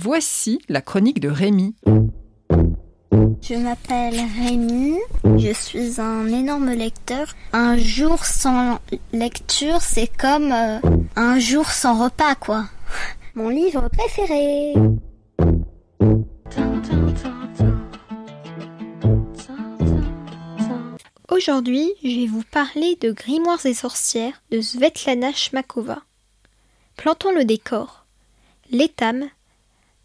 Voici la chronique de Rémi. Je m'appelle Rémi, je suis un énorme lecteur. Un jour sans lecture, c'est comme euh, un jour sans repas, quoi. Mon livre préféré. Aujourd'hui, je vais vous parler de Grimoires et sorcières de Svetlana Shmakova. Plantons le décor. L'étame,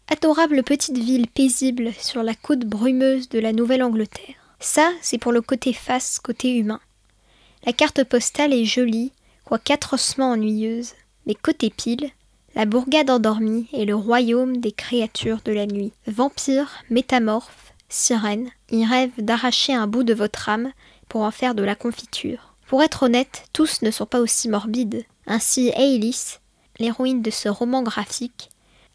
adorable petite ville paisible sur la côte brumeuse de la Nouvelle-Angleterre. Ça, c'est pour le côté face, côté humain. La carte postale est jolie, quoique atrocement ennuyeuse, mais côté pile, la bourgade endormie est le royaume des créatures de la nuit. Vampires, métamorphes, sirènes, ils rêvent d'arracher un bout de votre âme pour en faire de la confiture. Pour être honnête, tous ne sont pas aussi morbides. Ainsi, Ailis, l'héroïne de ce roman graphique,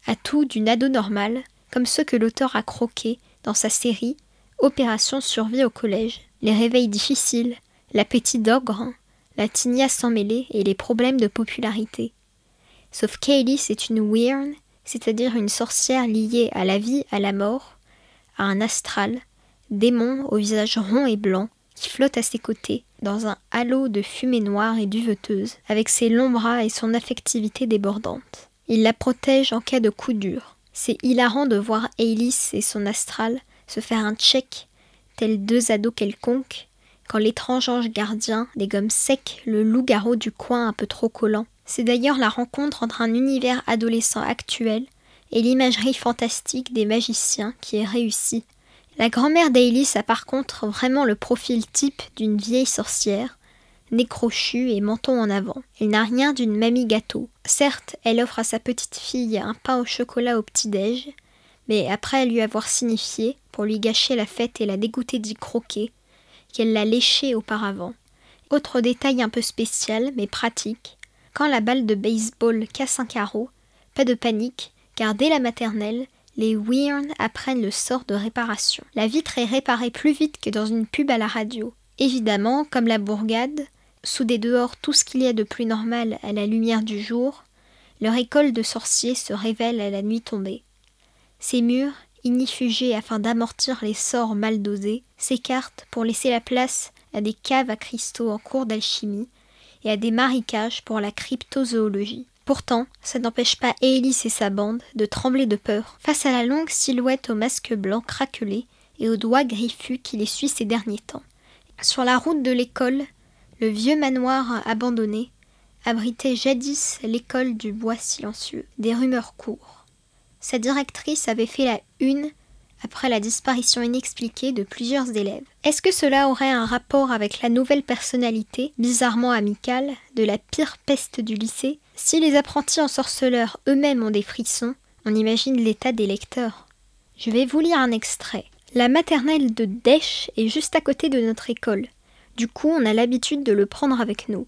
a tout d'une ado normale, comme ceux que l'auteur a croqués dans sa série Opération survie au collège. Les réveils difficiles, l'appétit d'ogre, la tignasse sans mêler et les problèmes de popularité. Sauf qu'Ailis est une Wyrn, c'est-à-dire une sorcière liée à la vie, à la mort, à un astral, démon au visage rond et blanc, qui flotte à ses côtés, dans un halo de fumée noire et duveteuse, avec ses longs bras et son affectivité débordante. Il la protège en cas de coup dur. C'est hilarant de voir Ailis et son astral se faire un check, tels deux ados quelconques, quand l'étrange ange gardien dégomme sec le loup-garou du coin un peu trop collant. C'est d'ailleurs la rencontre entre un univers adolescent actuel et l'imagerie fantastique des magiciens qui est réussie la grand-mère d'Ailis a par contre vraiment le profil type d'une vieille sorcière, nez crochu et menton en avant. Elle n'a rien d'une mamie gâteau. Certes, elle offre à sa petite fille un pain au chocolat au petit-déj, mais après lui avoir signifié, pour lui gâcher la fête et la dégoûter d'y croquer, qu'elle l'a léché auparavant. Autre détail un peu spécial, mais pratique, quand la balle de baseball casse un carreau, pas de panique, car dès la maternelle, les Wyrn apprennent le sort de réparation. La vitre est réparée plus vite que dans une pub à la radio. Évidemment, comme la bourgade, sous des dehors tout ce qu'il y a de plus normal à la lumière du jour, leur école de sorciers se révèle à la nuit tombée. Ces murs, ignifugés afin d'amortir les sorts mal dosés, s'écartent pour laisser la place à des caves à cristaux en cours d'alchimie et à des marécages pour la cryptozoologie. Pourtant, ça n'empêche pas Ellis et sa bande de trembler de peur face à la longue silhouette au masque blanc craquelé et aux doigts griffus qui les suit ces derniers temps. Sur la route de l'école, le vieux manoir abandonné abritait jadis l'école du bois silencieux. Des rumeurs courent. Sa directrice avait fait la une après la disparition inexpliquée de plusieurs élèves. Est-ce que cela aurait un rapport avec la nouvelle personnalité, bizarrement amicale, de la pire peste du lycée? Si les apprentis ensorceleurs eux-mêmes ont des frissons, on imagine l'état des lecteurs. Je vais vous lire un extrait. La maternelle de Dèche est juste à côté de notre école. Du coup, on a l'habitude de le prendre avec nous.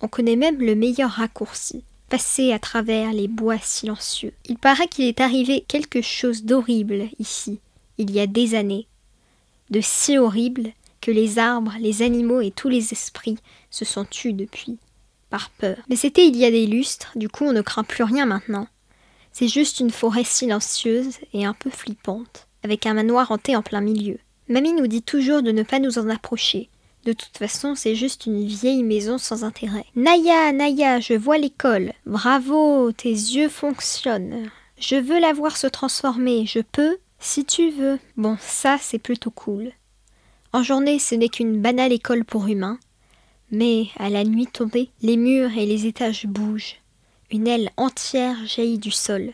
On connaît même le meilleur raccourci passer à travers les bois silencieux. Il paraît qu'il est arrivé quelque chose d'horrible ici, il y a des années, de si horrible que les arbres, les animaux et tous les esprits se sont tus depuis, par peur. Mais c'était il y a des lustres, du coup on ne craint plus rien maintenant. C'est juste une forêt silencieuse et un peu flippante, avec un manoir hanté en plein milieu. Mamie nous dit toujours de ne pas nous en approcher, de toute façon, c'est juste une vieille maison sans intérêt. Naya, Naya, je vois l'école. Bravo, tes yeux fonctionnent. Je veux la voir se transformer. Je peux Si tu veux. Bon, ça, c'est plutôt cool. En journée, ce n'est qu'une banale école pour humains. Mais, à la nuit tombée, les murs et les étages bougent. Une aile entière jaillit du sol.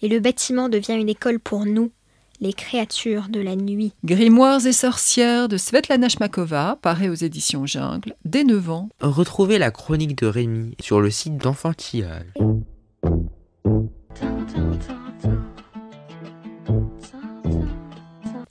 Et le bâtiment devient une école pour nous, les créatures de la nuit. Grimoires et sorcières de Svetlana Shmakova, paraît aux éditions Jungle, dès 9 ans. Retrouvez la chronique de Rémi sur le site d'Enfantillage.